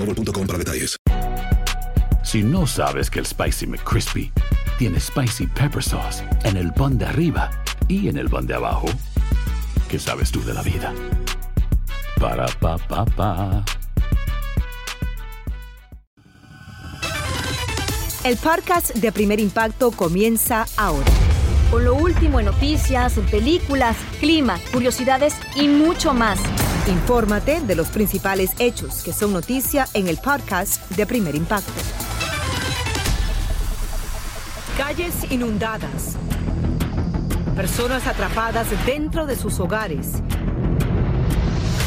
boostmobile.com para detalles. Si no sabes que el Spicy McCrispy tiene Spicy Pepper Sauce en el pan de arriba y en el pan de abajo, ¿qué sabes tú de la vida? Para, pa, pa, pa. El podcast de Primer Impacto comienza ahora. Con lo último en noticias, películas, clima, curiosidades y mucho más. Infórmate de los principales hechos que son noticia en el podcast de Primer Impacto. Calles inundadas. Personas atrapadas dentro de sus hogares.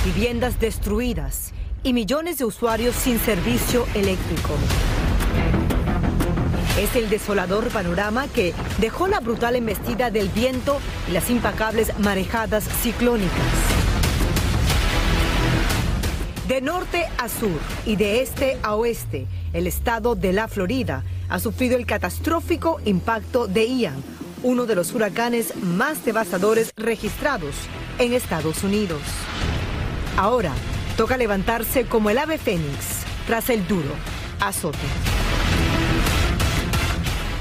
Viviendas destruidas y millones de usuarios sin servicio eléctrico. Es el desolador panorama que dejó la brutal embestida del viento y las impacables marejadas ciclónicas. De norte a sur y de este a oeste, el estado de la Florida ha sufrido el catastrófico impacto de Ian, uno de los huracanes más devastadores registrados en Estados Unidos. Ahora, toca levantarse como el ave fénix tras el duro azote.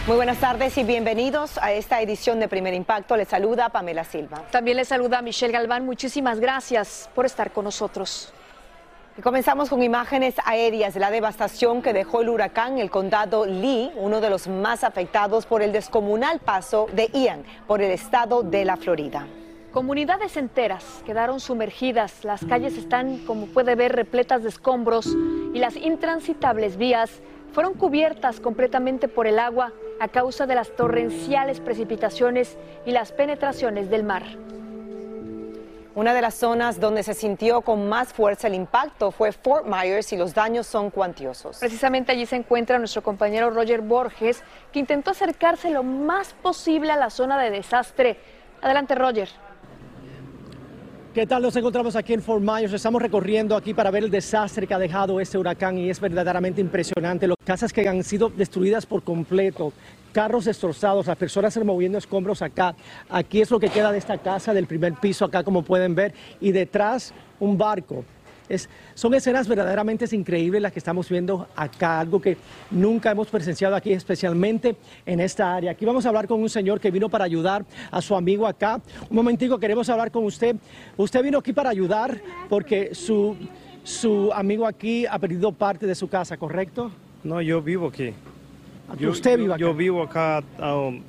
Muy buenas tardes y bienvenidos a esta edición de Primer Impacto. Les saluda Pamela Silva. También les saluda Michelle Galván. Muchísimas gracias por estar con nosotros. Comenzamos con imágenes aéreas de la devastación que dejó el huracán el condado Lee, uno de los más afectados por el descomunal paso de Ian por el estado de la Florida. Comunidades enteras quedaron sumergidas, las calles están, como puede ver, repletas de escombros y las intransitables vías fueron cubiertas completamente por el agua a causa de las torrenciales precipitaciones y las penetraciones del mar. Una de las zonas donde se sintió con más fuerza el impacto fue Fort Myers y los daños son cuantiosos. Precisamente allí se encuentra nuestro compañero Roger Borges, que intentó acercarse lo más posible a la zona de desastre. Adelante, Roger. ¿Qué tal? Nos encontramos aquí en Fort Myers. Estamos recorriendo aquí para ver el desastre que ha dejado este huracán y es verdaderamente impresionante. Las casas que han sido destruidas por completo, carros destrozados, las personas removiendo escombros acá. Aquí es lo que queda de esta casa del primer piso acá, como pueden ver, y detrás un barco. Es, son escenas verdaderamente increíbles las que estamos viendo acá, algo que nunca hemos presenciado aquí, especialmente en esta área. Aquí vamos a hablar con un señor que vino para ayudar a su amigo acá. Un momentico, queremos hablar con usted. Usted vino aquí para ayudar porque su, su amigo aquí ha perdido parte de su casa, ¿correcto? No, yo vivo aquí. Yo, ¿Usted vive yo- acá? Yo vivo acá um,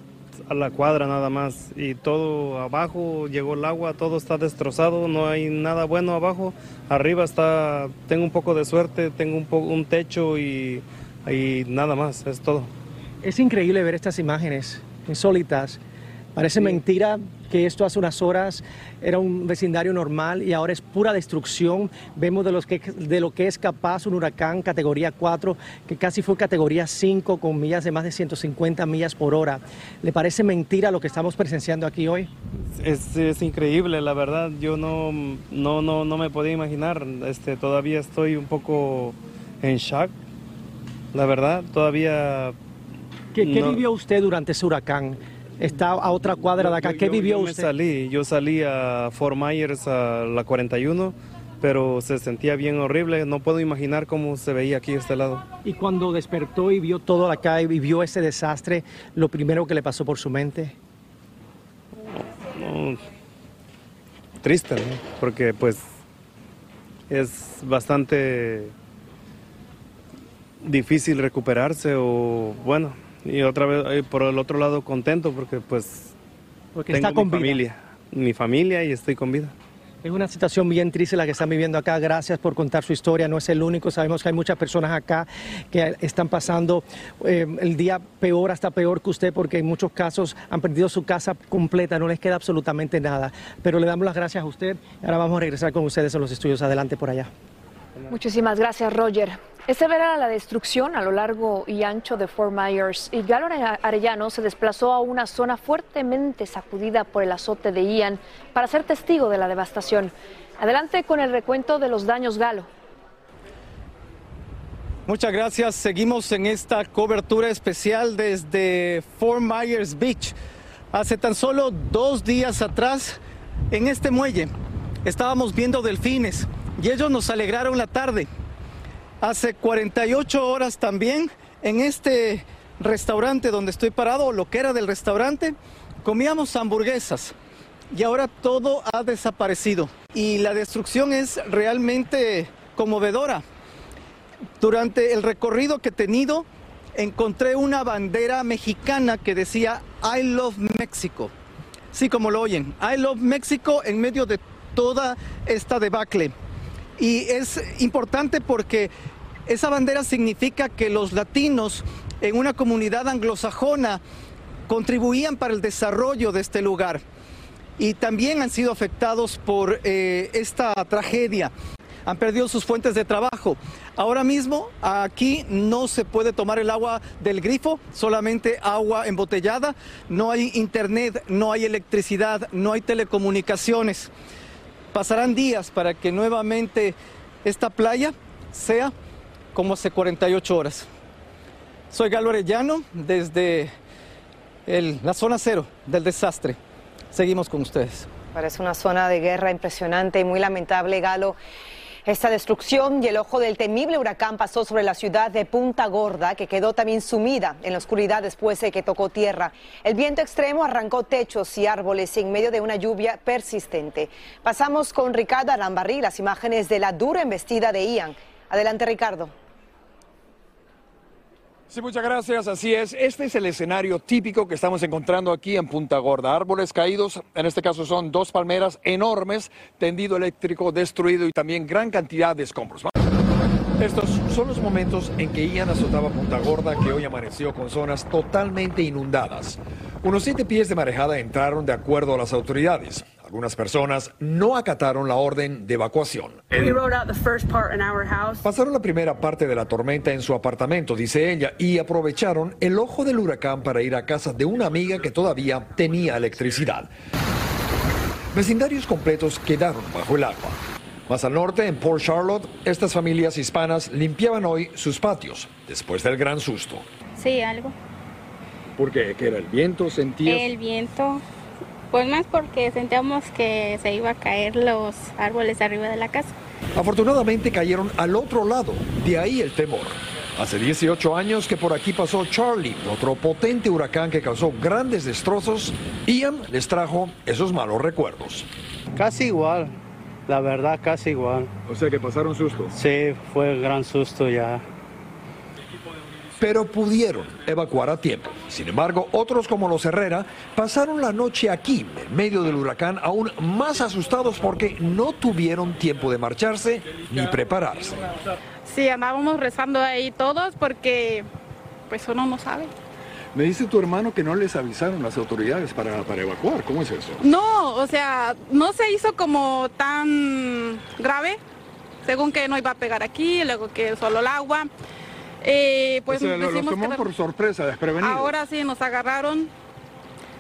a la cuadra nada más y todo abajo llegó el agua, todo está destrozado, no hay nada bueno abajo. Arriba está, tengo un poco de suerte, tengo un, po- un techo y, y nada más, es todo. Es increíble ver estas imágenes insólitas. Parece mentira que esto hace unas horas era un vecindario normal y ahora es pura destrucción. Vemos de, los que, de lo que es capaz un huracán categoría 4, que casi fue categoría 5 con millas de más de 150 millas por hora. ¿Le parece mentira lo que estamos presenciando aquí hoy? Es, es increíble, la verdad, yo no, no, no, no me podía imaginar, este, todavía estoy un poco en shock, la verdad, todavía... ¿Qué, qué no- vivió usted durante ese huracán? Está a otra cuadra de acá. ¿Qué yo- vivió yo me usted? salí, yo salí a Fort Myers a la 41, pero se sentía bien horrible. No puedo imaginar cómo se veía aquí este lado. Y cuando despertó y vio todo acá y vio ese desastre, lo primero que le pasó por su mente. No, triste, ¿no? Porque pues es bastante difícil recuperarse o bueno, y otra vez eh, por el otro lado contento porque pues Porque tengo está con mi vida. familia, mi familia y estoy con vida. Es una situación bien triste la que están viviendo acá. Gracias por contar su historia. No es el único. Sabemos que hay muchas personas acá que están pasando eh, el día peor, hasta peor que usted, porque en muchos casos han perdido su casa completa. No les queda absolutamente nada. Pero le damos las gracias a usted. Ahora vamos a regresar con ustedes a los estudios. Adelante por allá. Muchísimas gracias, Roger. Es severa la destrucción a lo largo y ancho de Fort Myers y Galo Arellano se desplazó a una zona fuertemente sacudida por el azote de Ian para ser testigo de la devastación. Adelante con el recuento de los daños, Galo. Muchas gracias. Seguimos en esta cobertura especial desde Fort Myers Beach. Hace tan solo dos días atrás, en este muelle, estábamos viendo delfines y ellos nos alegraron la tarde. Hace 48 horas también, en este restaurante donde estoy parado, lo que era del restaurante, comíamos hamburguesas y ahora todo ha desaparecido. Y la destrucción es realmente conmovedora. Durante el recorrido que he tenido, encontré una bandera mexicana que decía I love Mexico. Sí, como lo oyen, I love Mexico en medio de toda esta debacle. Y es importante porque esa bandera significa que los latinos en una comunidad anglosajona contribuían para el desarrollo de este lugar y también han sido afectados por eh, esta tragedia. Han perdido sus fuentes de trabajo. Ahora mismo aquí no se puede tomar el agua del grifo, solamente agua embotellada. No hay internet, no hay electricidad, no hay telecomunicaciones. Pasarán días para que nuevamente esta playa sea como hace 48 horas. Soy Galo Arellano desde la zona cero del desastre. Seguimos con ustedes. Parece una zona de guerra impresionante y muy lamentable, Galo. Esta destrucción y el ojo del temible huracán pasó sobre la ciudad de Punta Gorda, que quedó también sumida en la oscuridad después de que tocó tierra. El viento extremo arrancó techos y árboles en medio de una lluvia persistente. Pasamos con Ricardo Arambarrí las imágenes de la dura embestida de Ian. Adelante, Ricardo. Sí, muchas gracias. Así es. Este es el escenario típico que estamos encontrando aquí en Punta Gorda. Árboles caídos, en este caso son dos palmeras enormes, tendido eléctrico destruido y también gran cantidad de escombros. Estos son los momentos en que Ian azotaba Punta Gorda, que hoy amaneció con zonas totalmente inundadas. Unos siete pies de marejada entraron de acuerdo a las autoridades. Algunas personas no acataron la orden de evacuación. We rode out the first part in our house. Pasaron la primera parte de la tormenta en su apartamento, dice ella, y aprovecharon el ojo del huracán para ir a casa de una amiga que todavía tenía electricidad. Vecindarios completos quedaron bajo el agua. Más al norte, en Port Charlotte, estas familias hispanas limpiaban hoy sus patios después del gran susto. Sí, algo. ¿Por qué? ¿Que era el viento? ¿Sentías? El viento, pues más porque sentíamos que se iba a caer los árboles arriba de la casa. Afortunadamente cayeron al otro lado, de ahí el temor. Hace 18 años que por aquí pasó Charlie, otro potente huracán que causó grandes destrozos. Ian les trajo esos malos recuerdos. Casi igual, la verdad casi igual. O sea que pasaron susto. Sí, fue gran susto ya. Pero pudieron evacuar a tiempo. Sin embargo, otros como los Herrera pasaron la noche aquí, en medio del huracán, aún más asustados porque no tuvieron tiempo de marcharse ni prepararse. Sí, andábamos rezando ahí todos porque pues uno no sabe. Me dice tu hermano que no les avisaron las autoridades para, para evacuar. ¿Cómo es eso? No, o sea, no se hizo como tan grave, según que no iba a pegar aquí, luego que solo el agua. Eh, pues o sea, lo- decimos tomó que- por sorpresa, desprevenidos. Ahora sí nos agarraron.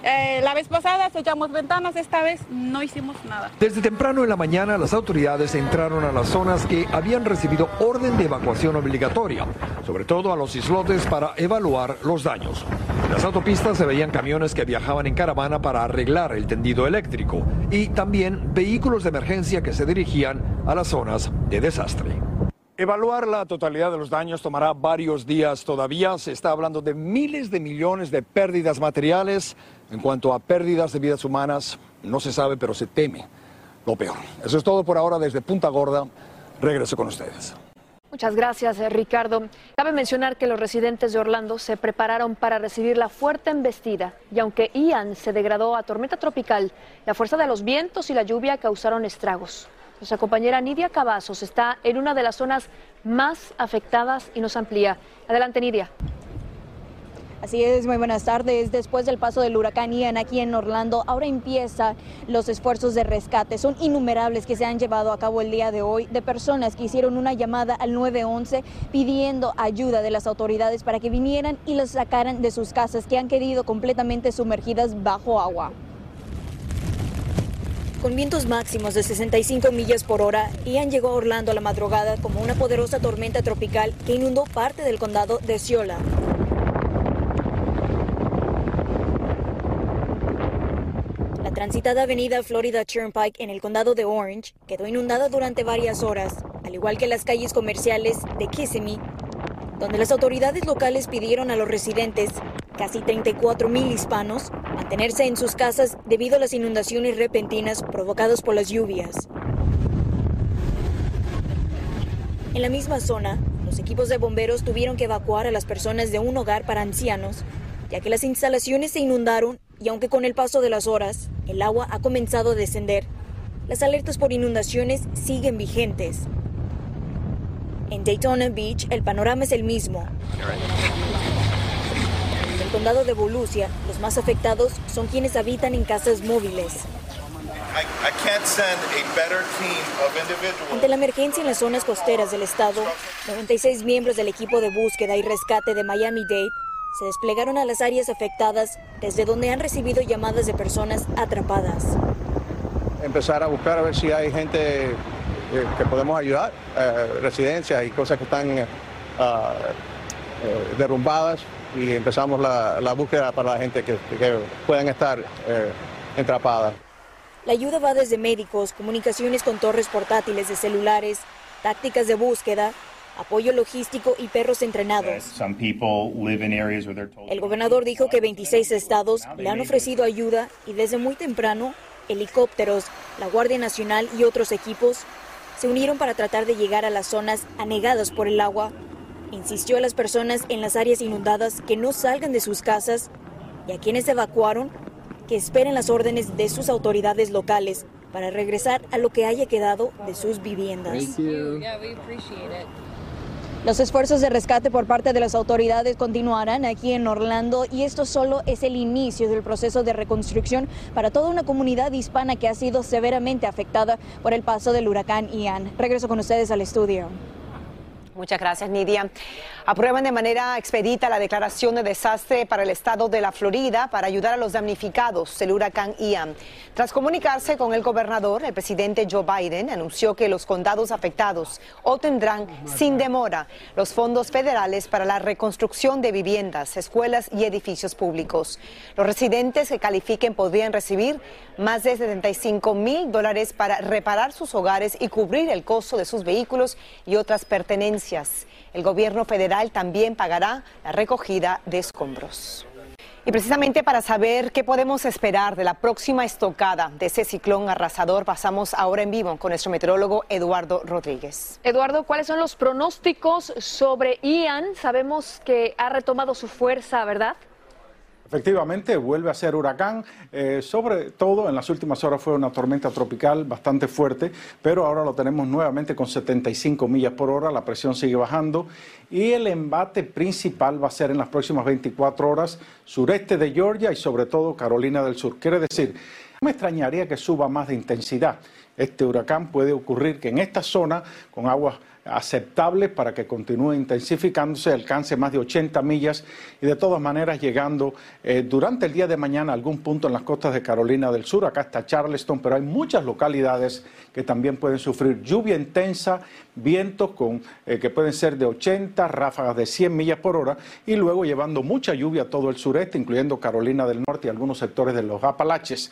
Eh, la vez pasada sellamos ventanas, esta vez no hicimos nada. Desde temprano en la mañana, las autoridades entraron a las zonas que habían recibido orden de evacuación obligatoria, sobre todo a los islotes para evaluar los daños. En las autopistas se veían camiones que viajaban en caravana para arreglar el tendido eléctrico y también vehículos de emergencia que se dirigían a las zonas de desastre. Evaluar la totalidad de los daños tomará varios días todavía. Se está hablando de miles de millones de pérdidas materiales. En cuanto a pérdidas de vidas humanas, no se sabe, pero se teme lo peor. Eso es todo por ahora desde Punta Gorda. Regreso con ustedes. Muchas gracias, eh, Ricardo. Cabe mencionar que los residentes de Orlando se prepararon para recibir la fuerte embestida y aunque Ian se degradó a tormenta tropical, la fuerza de los vientos y la lluvia causaron estragos. Nuestra compañera Nidia Cavazos está en una de las zonas más afectadas y nos amplía. Adelante, Nidia. Así es, muy buenas tardes. Después del paso del huracán Ian aquí en Orlando, ahora empiezan los esfuerzos de rescate. Son innumerables que se han llevado a cabo el día de hoy de personas que hicieron una llamada al 911 pidiendo ayuda de las autoridades para que vinieran y los sacaran de sus casas que han quedado completamente sumergidas bajo agua. Con vientos máximos de 65 millas por hora, Ian llegó a Orlando a la madrugada como una poderosa tormenta tropical que inundó parte del condado de Ciola. La transitada avenida Florida Turnpike en el condado de Orange quedó inundada durante varias horas, al igual que las calles comerciales de Kissimmee, donde las autoridades locales pidieron a los residentes, casi 34 mil hispanos, mantenerse en sus casas debido a las inundaciones repentinas provocadas por las lluvias. En la misma zona, los equipos de bomberos tuvieron que evacuar a las personas de un hogar para ancianos, ya que las instalaciones se inundaron y aunque con el paso de las horas el agua ha comenzado a descender, las alertas por inundaciones siguen vigentes. En Daytona Beach el panorama es el mismo. Condado de Volusia, los más afectados son quienes habitan en casas móviles. Ante la emergencia en las zonas costeras del estado, 96 miembros del equipo de búsqueda y rescate de Miami-Dade se desplegaron a las áreas afectadas desde donde han recibido llamadas de personas atrapadas. Empezar a buscar a ver si hay gente eh, que podemos ayudar, eh, residencias y cosas que están eh, ah, eh, derrumbadas y empezamos la, la búsqueda para la gente que, que puedan estar eh, atrapadas. La ayuda va desde médicos, comunicaciones con torres portátiles de celulares, tácticas de búsqueda, apoyo logístico y perros entrenados. El gobernador dijo que 26 estados le han ofrecido ayuda y desde muy temprano helicópteros, la Guardia Nacional y otros equipos se unieron para tratar de llegar a las zonas anegadas por el agua. Insistió a las personas en las áreas inundadas que no salgan de sus casas y a quienes evacuaron que esperen las órdenes de sus autoridades locales para regresar a lo que haya quedado de sus viviendas. Los esfuerzos de rescate por parte de las autoridades continuarán aquí en Orlando y esto solo es el inicio del proceso de reconstrucción para toda una comunidad hispana que ha sido severamente afectada por el paso del huracán Ian. Regreso con ustedes al estudio. Muchas gracias, Nidia. Aprueban de manera expedita la declaración de desastre para el estado de la Florida para ayudar a los damnificados del huracán Ian. Tras comunicarse con el gobernador, el presidente Joe Biden anunció que los condados afectados obtendrán sin demora los fondos federales para la reconstrucción de viviendas, escuelas y edificios públicos. Los residentes que califiquen podrían recibir más de 75 mil dólares para reparar sus hogares y cubrir el costo de sus vehículos y otras pertenencias. El gobierno federal también pagará la recogida de escombros. Y precisamente para saber qué podemos esperar de la próxima estocada de ese ciclón arrasador, pasamos ahora en vivo con nuestro meteorólogo Eduardo Rodríguez. Eduardo, ¿cuáles son los pronósticos sobre Ian? Sabemos que ha retomado su fuerza, ¿verdad? Efectivamente, vuelve a ser huracán. Eh, sobre todo en las últimas horas fue una tormenta tropical bastante fuerte, pero ahora lo tenemos nuevamente con 75 millas por hora. La presión sigue bajando y el embate principal va a ser en las próximas 24 horas sureste de Georgia y sobre todo Carolina del Sur. Quiere decir, me extrañaría que suba más de intensidad. Este huracán puede ocurrir que en esta zona, con aguas aceptables para que continúe intensificándose, alcance más de 80 millas y de todas maneras llegando eh, durante el día de mañana a algún punto en las costas de Carolina del Sur, acá está Charleston, pero hay muchas localidades que también pueden sufrir lluvia intensa, vientos con, eh, que pueden ser de 80, ráfagas de 100 millas por hora y luego llevando mucha lluvia a todo el sureste, incluyendo Carolina del Norte y algunos sectores de los Apalaches.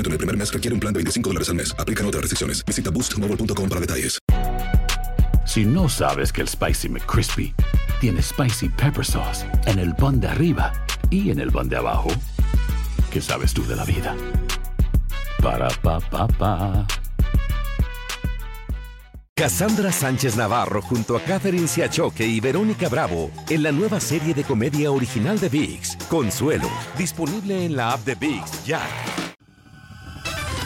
descuento en el primer mes requiere un plan de 25 dólares al mes. Aplican otras restricciones. Visita boostmobile.com para detalles. Si no sabes que el Spicy McCrispy tiene Spicy Pepper Sauce en el pan de arriba y en el pan de abajo, ¿qué sabes tú de la vida? Para, pa, pa, pa. Cassandra Sánchez Navarro junto a Catherine Siachoque y Verónica Bravo en la nueva serie de comedia original de VIX, Consuelo, disponible en la app de VIX ya.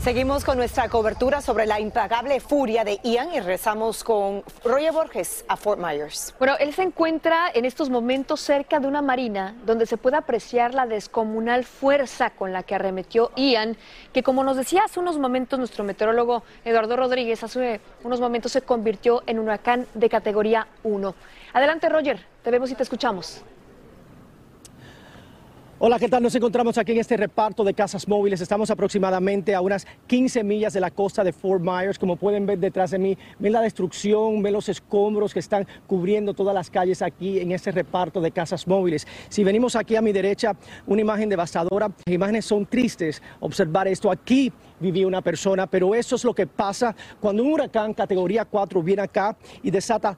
Seguimos con nuestra cobertura sobre la impagable furia de Ian y rezamos con Roger Borges a Fort Myers. Bueno, él se encuentra en estos momentos cerca de una marina donde se puede apreciar la descomunal fuerza con la que arremetió Ian, que como nos decía hace unos momentos nuestro meteorólogo Eduardo Rodríguez, hace unos momentos se convirtió en un huracán de categoría 1. Adelante Roger, te vemos y te escuchamos. Hola, ¿qué tal? Nos encontramos aquí en este reparto de casas móviles. Estamos aproximadamente a unas 15 millas de la costa de Fort Myers. Como pueden ver detrás de mí, ven la destrucción, ven los escombros que están cubriendo todas las calles aquí en este reparto de casas móviles. Si venimos aquí a mi derecha, una imagen devastadora. Las imágenes son tristes. Observar esto aquí vivía una persona, pero eso es lo que pasa cuando un huracán categoría 4 viene acá y desata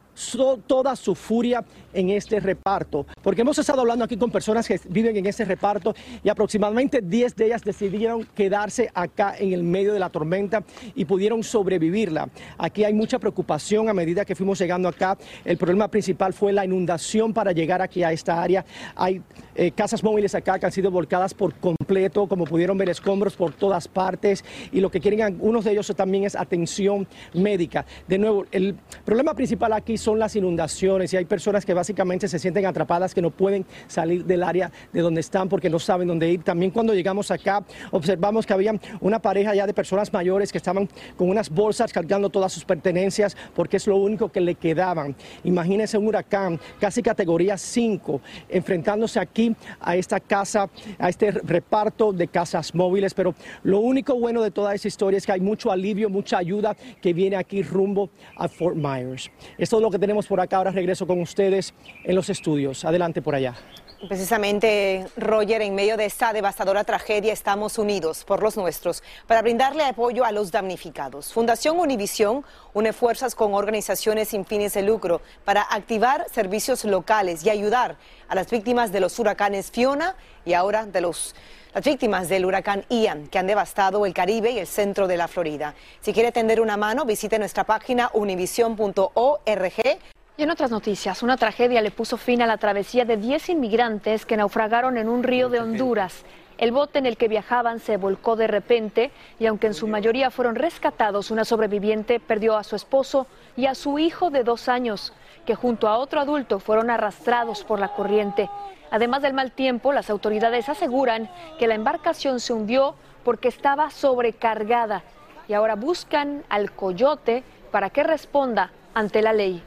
toda su furia en este reparto. Porque hemos estado hablando aquí con personas que viven en este reparto y aproximadamente 10 de ellas decidieron quedarse acá en el medio de la tormenta y pudieron sobrevivirla. Aquí hay mucha preocupación a medida que fuimos llegando acá. El problema principal fue la inundación para llegar aquí a esta área. Hay eh, casas móviles acá que han sido volcadas por completo, como pudieron ver escombros por todas partes y lo que quieren algunos de ellos también es atención médica. De nuevo, el problema principal aquí son las inundaciones y hay personas que básicamente se sienten atrapadas que no pueden salir del área de donde están porque no saben dónde ir. También cuando llegamos acá observamos que había una pareja ya de personas mayores que estaban con unas bolsas cargando todas sus pertenencias porque es lo único que le quedaban. Imagínense un huracán casi categoría 5 enfrentándose aquí a esta casa, a este reparto de casas móviles, pero lo único bueno de toda esa historia es que hay mucho alivio, mucha ayuda que viene aquí rumbo a Fort Myers. Esto es lo que tenemos por acá. Ahora regreso con ustedes en los estudios. Adelante por allá. Precisamente, Roger, en medio de esta devastadora tragedia estamos unidos por los nuestros para brindarle apoyo a los damnificados. Fundación Univisión une fuerzas con organizaciones sin fines de lucro para activar servicios locales y ayudar a las víctimas de los huracanes Fiona y ahora de los las víctimas del huracán Ian, que han devastado el Caribe y el centro de la Florida. Si quiere tender una mano, visite nuestra página univision.org Y en otras noticias, una tragedia le puso fin a la travesía de 10 inmigrantes que naufragaron en un río de Honduras. El bote en el que viajaban se volcó de repente y aunque en su mayoría fueron rescatados, una sobreviviente perdió a su esposo y a su hijo de dos años, que junto a otro adulto fueron arrastrados por la corriente. Además del mal tiempo, las autoridades aseguran que la embarcación se hundió porque estaba sobrecargada y ahora buscan al coyote para que responda ante la ley.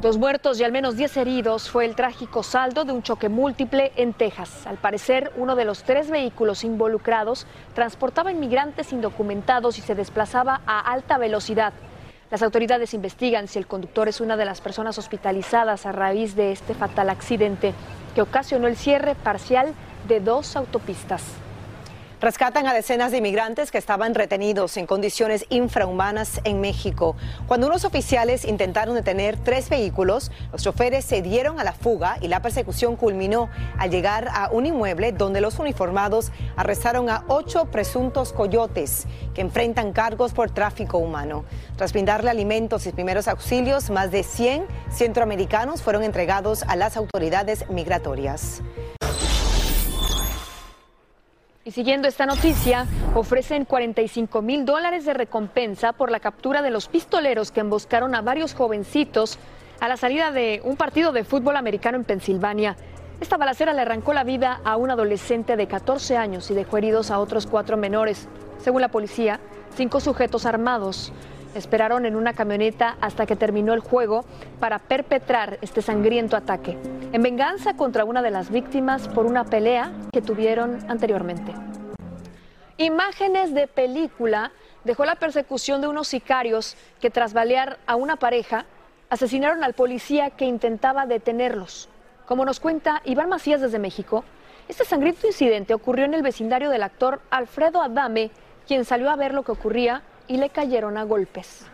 Dos muertos y al menos 10 heridos fue el trágico saldo de un choque múltiple en Texas. Al parecer, uno de los tres vehículos involucrados transportaba inmigrantes indocumentados y se desplazaba a alta velocidad. Las autoridades investigan si el conductor es una de las personas hospitalizadas a raíz de este fatal accidente que ocasionó el cierre parcial de dos autopistas. Rescatan a decenas de inmigrantes que estaban retenidos en condiciones infrahumanas en México. Cuando unos oficiales intentaron detener tres vehículos, los choferes se dieron a la fuga y la persecución culminó al llegar a un inmueble donde los uniformados arrestaron a ocho presuntos coyotes que enfrentan cargos por tráfico humano. Tras brindarle alimentos y primeros auxilios, más de 100 centroamericanos fueron entregados a las autoridades migratorias. Siguiendo esta noticia, ofrecen 45 mil dólares de recompensa por la captura de los pistoleros que emboscaron a varios jovencitos a la salida de un partido de fútbol americano en Pensilvania. Esta balacera le arrancó la vida a un adolescente de 14 años y dejó heridos a otros cuatro menores. Según la policía, cinco sujetos armados esperaron en una camioneta hasta que terminó el juego para perpetrar este sangriento ataque, en venganza contra una de las víctimas por una pelea que tuvieron anteriormente. Imágenes de película dejó la persecución de unos sicarios que tras balear a una pareja asesinaron al policía que intentaba detenerlos. Como nos cuenta Iván Macías desde México, este sangriento incidente ocurrió en el vecindario del actor Alfredo Adame, quien salió a ver lo que ocurría y le cayeron a golpes.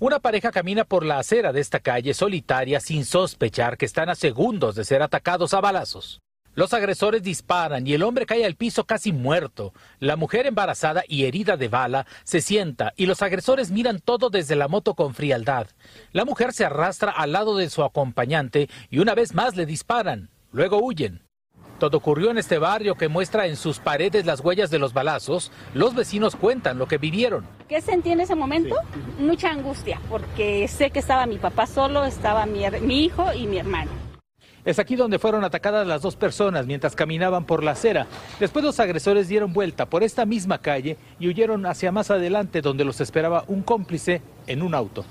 Una pareja camina por la acera de esta calle solitaria sin sospechar que están a segundos de ser atacados a balazos. Los agresores disparan y el hombre cae al piso casi muerto. La mujer embarazada y herida de bala se sienta y los agresores miran todo desde la moto con frialdad. La mujer se arrastra al lado de su acompañante y una vez más le disparan. Luego huyen. Todo ocurrió en este barrio que muestra en sus paredes las huellas de los balazos. Los vecinos cuentan lo que vivieron. ¿Qué sentí en ese momento? Mucha angustia, porque sé que estaba mi papá solo, estaba mi, mi hijo y mi hermano. Es aquí donde fueron atacadas las dos personas mientras caminaban por la acera. Después los agresores dieron vuelta por esta misma calle y huyeron hacia más adelante donde los esperaba un cómplice en un auto.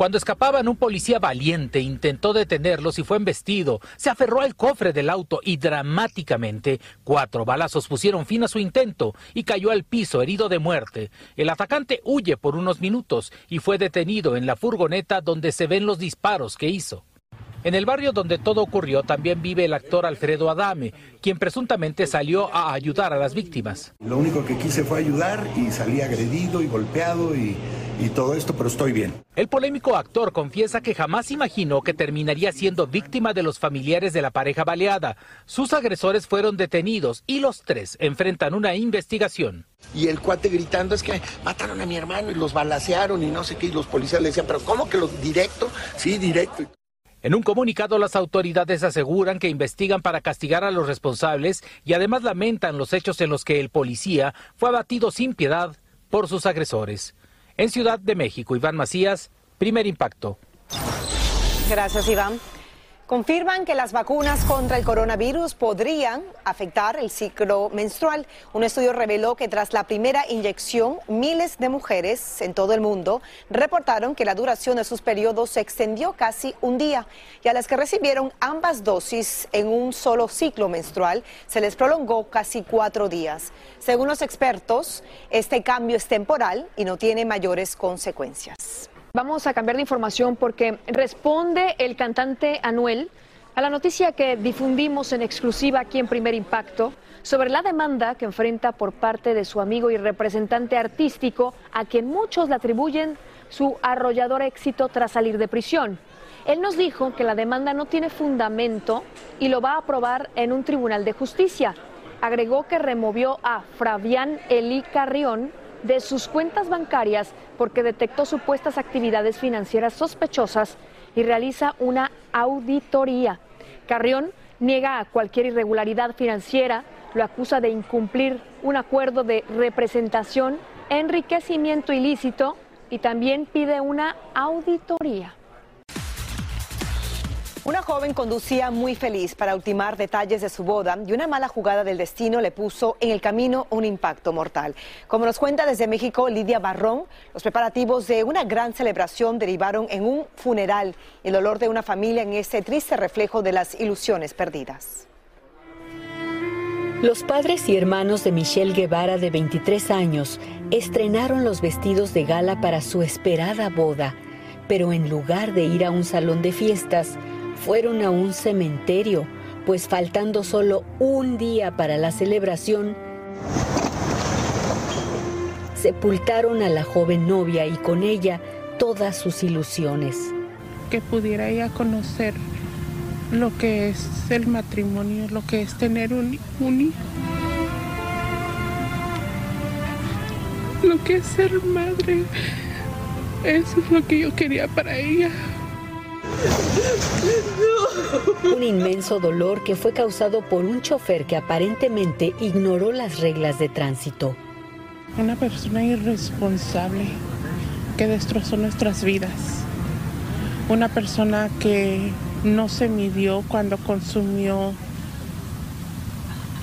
Cuando escapaban, un policía valiente intentó detenerlos y fue embestido. Se aferró al cofre del auto y dramáticamente cuatro balazos pusieron fin a su intento y cayó al piso herido de muerte. El atacante huye por unos minutos y fue detenido en la furgoneta donde se ven los disparos que hizo. En el barrio donde todo ocurrió también vive el actor Alfredo Adame, quien presuntamente salió a ayudar a las víctimas. Lo único que quise fue ayudar y salí agredido y golpeado y, y todo esto, pero estoy bien. El polémico actor confiesa que jamás imaginó que terminaría siendo víctima de los familiares de la pareja baleada. Sus agresores fueron detenidos y los tres enfrentan una investigación. Y el cuate gritando es que mataron a mi hermano y los balacearon y no sé qué, y los policías le decían, pero ¿cómo que los directo? Sí, directo. En un comunicado, las autoridades aseguran que investigan para castigar a los responsables y además lamentan los hechos en los que el policía fue abatido sin piedad por sus agresores. En Ciudad de México, Iván Macías, primer impacto. Gracias, Iván. Confirman que las vacunas contra el coronavirus podrían afectar el ciclo menstrual. Un estudio reveló que tras la primera inyección, miles de mujeres en todo el mundo reportaron que la duración de sus periodos se extendió casi un día y a las que recibieron ambas dosis en un solo ciclo menstrual se les prolongó casi cuatro días. Según los expertos, este cambio es temporal y no tiene mayores consecuencias. Vamos a cambiar de información porque responde el cantante Anuel a la noticia que difundimos en exclusiva aquí en Primer Impacto sobre la demanda que enfrenta por parte de su amigo y representante artístico a quien muchos le atribuyen su arrollador éxito tras salir de prisión. Él nos dijo que la demanda no tiene fundamento y lo va a aprobar en un tribunal de justicia. Agregó que removió a Fabián Eli Carrión de sus cuentas bancarias porque detectó supuestas actividades financieras sospechosas y realiza una auditoría. Carrión niega cualquier irregularidad financiera, lo acusa de incumplir un acuerdo de representación, enriquecimiento ilícito y también pide una auditoría. Una joven conducía muy feliz para ultimar detalles de su boda y una mala jugada del destino le puso en el camino un impacto mortal. Como nos cuenta desde México Lidia Barrón, los preparativos de una gran celebración derivaron en un funeral el dolor de una familia en este triste reflejo de las ilusiones perdidas. Los padres y hermanos de Michelle Guevara, de 23 años, estrenaron los vestidos de gala para su esperada boda, pero en lugar de ir a un salón de fiestas, fueron a un cementerio, pues faltando solo un día para la celebración, sepultaron a la joven novia y con ella todas sus ilusiones. Que pudiera ella conocer lo que es el matrimonio, lo que es tener un, hijo, lo que es ser madre. Eso es lo que yo quería para ella. Un inmenso dolor que fue causado por un chofer que aparentemente ignoró las reglas de tránsito. Una persona irresponsable que destrozó nuestras vidas. Una persona que no se midió cuando consumió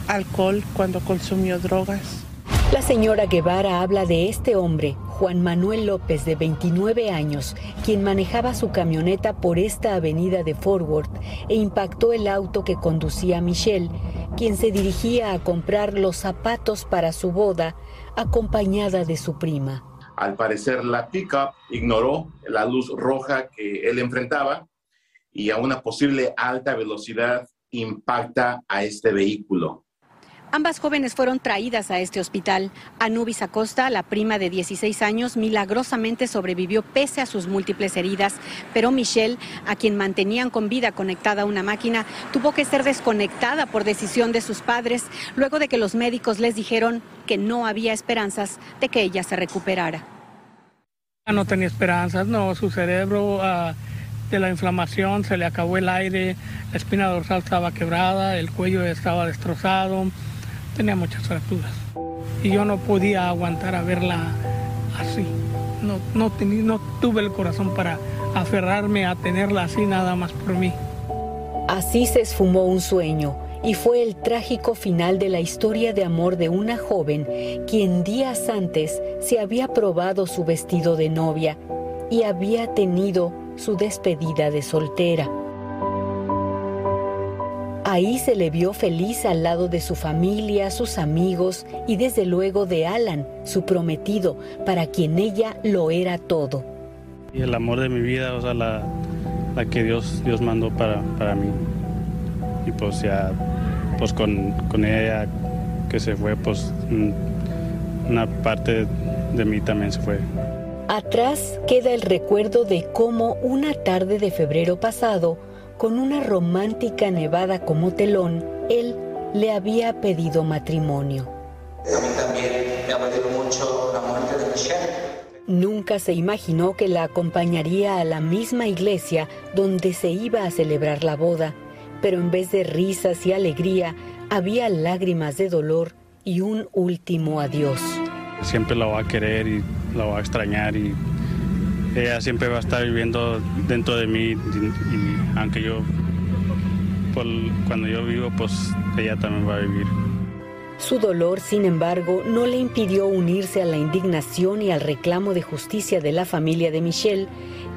alcohol, cuando consumió drogas. La señora Guevara habla de este hombre, Juan Manuel López, de 29 años, quien manejaba su camioneta por esta avenida de Forward e impactó el auto que conducía Michelle, quien se dirigía a comprar los zapatos para su boda, acompañada de su prima. Al parecer la pickup ignoró la luz roja que él enfrentaba y a una posible alta velocidad impacta a este vehículo. Ambas jóvenes fueron traídas a este hospital. Anubis Acosta, la prima de 16 años, milagrosamente sobrevivió pese a sus múltiples heridas, pero Michelle, a quien mantenían con vida conectada a una máquina, tuvo que ser desconectada por decisión de sus padres luego de que los médicos les dijeron que no había esperanzas de que ella se recuperara. No tenía esperanzas, no, su cerebro ah, de la inflamación se le acabó el aire, la espina dorsal estaba quebrada, el cuello estaba destrozado tenía muchas fracturas y yo no podía aguantar a verla así. No, no, no tuve el corazón para aferrarme a tenerla así nada más por mí. Así se esfumó un sueño y fue el trágico final de la historia de amor de una joven quien días antes se había probado su vestido de novia y había tenido su despedida de soltera. Ahí se le vio feliz al lado de su familia, sus amigos y desde luego de Alan, su prometido, para quien ella lo era todo. Y el amor de mi vida, o sea, la, que Dios, Dios mandó para, para mí. Y pues ya, pues con, con ella que se fue, pues mm, una parte de mí también se fue. Atrás queda el recuerdo de cómo una tarde de febrero pasado, con una romántica nevada como telón, él le había pedido matrimonio. A mí también me ha mucho la muerte de Michelle. Nunca se imaginó que la acompañaría a la misma iglesia donde se iba a celebrar la boda, pero en vez de risas y alegría, había lágrimas de dolor y un último adiós. Siempre la va a querer y la va a extrañar y ella siempre va a estar viviendo dentro de mí y, aunque yo, cuando yo vivo, pues ella también va a vivir. Su dolor, sin embargo, no le impidió unirse a la indignación y al reclamo de justicia de la familia de Michelle,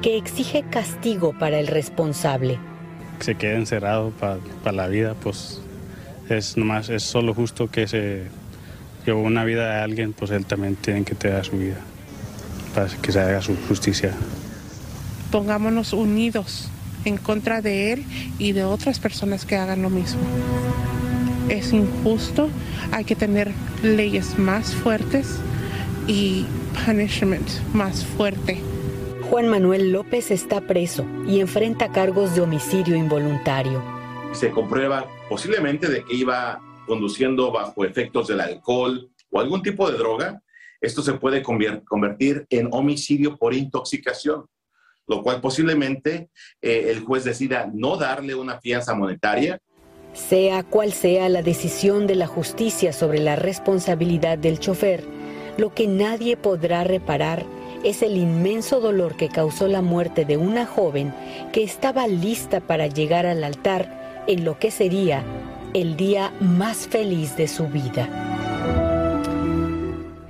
que exige castigo para el responsable. Se quede encerrado para la vida, pues es nomás, es solo justo que se llevó una vida de alguien, pues él también tiene que tener su vida para que se haga su justicia. Pongámonos unidos en contra de él y de otras personas que hagan lo mismo. Es injusto, hay que tener leyes más fuertes y punishment más fuerte. Juan Manuel López está preso y enfrenta cargos de homicidio involuntario. Se comprueba posiblemente de que iba conduciendo bajo efectos del alcohol o algún tipo de droga esto se puede convertir en homicidio por intoxicación, lo cual posiblemente eh, el juez decida no darle una fianza monetaria. Sea cual sea la decisión de la justicia sobre la responsabilidad del chofer, lo que nadie podrá reparar es el inmenso dolor que causó la muerte de una joven que estaba lista para llegar al altar en lo que sería el día más feliz de su vida.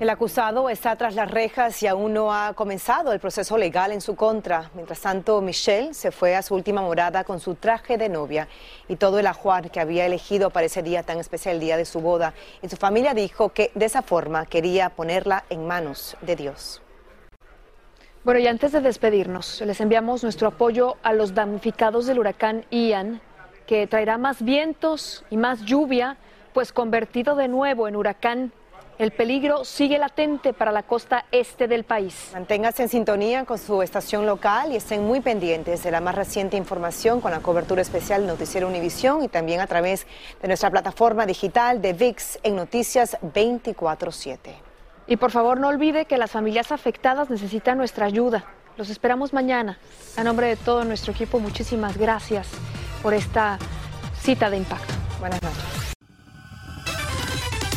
El acusado está tras las rejas y aún no ha comenzado el proceso legal en su contra. Mientras tanto, Michelle se fue a su última morada con su traje de novia y todo el ajuar que había elegido para ese día tan especial, el día de su boda. Y su familia dijo que de esa forma quería ponerla en manos de Dios. Bueno, y antes de despedirnos, les enviamos nuestro apoyo a los damnificados del huracán Ian, que traerá más vientos y más lluvia, pues convertido de nuevo en huracán el peligro sigue latente para la costa este del país. Manténgase en sintonía con su estación local y estén muy pendientes de la más reciente información con la cobertura especial Noticiero Univisión y también a través de nuestra plataforma digital de VIX en Noticias 24-7. Y por favor no olvide que las familias afectadas necesitan nuestra ayuda. Los esperamos mañana. A nombre de todo nuestro equipo, muchísimas gracias por esta cita de impacto. Buenas noches.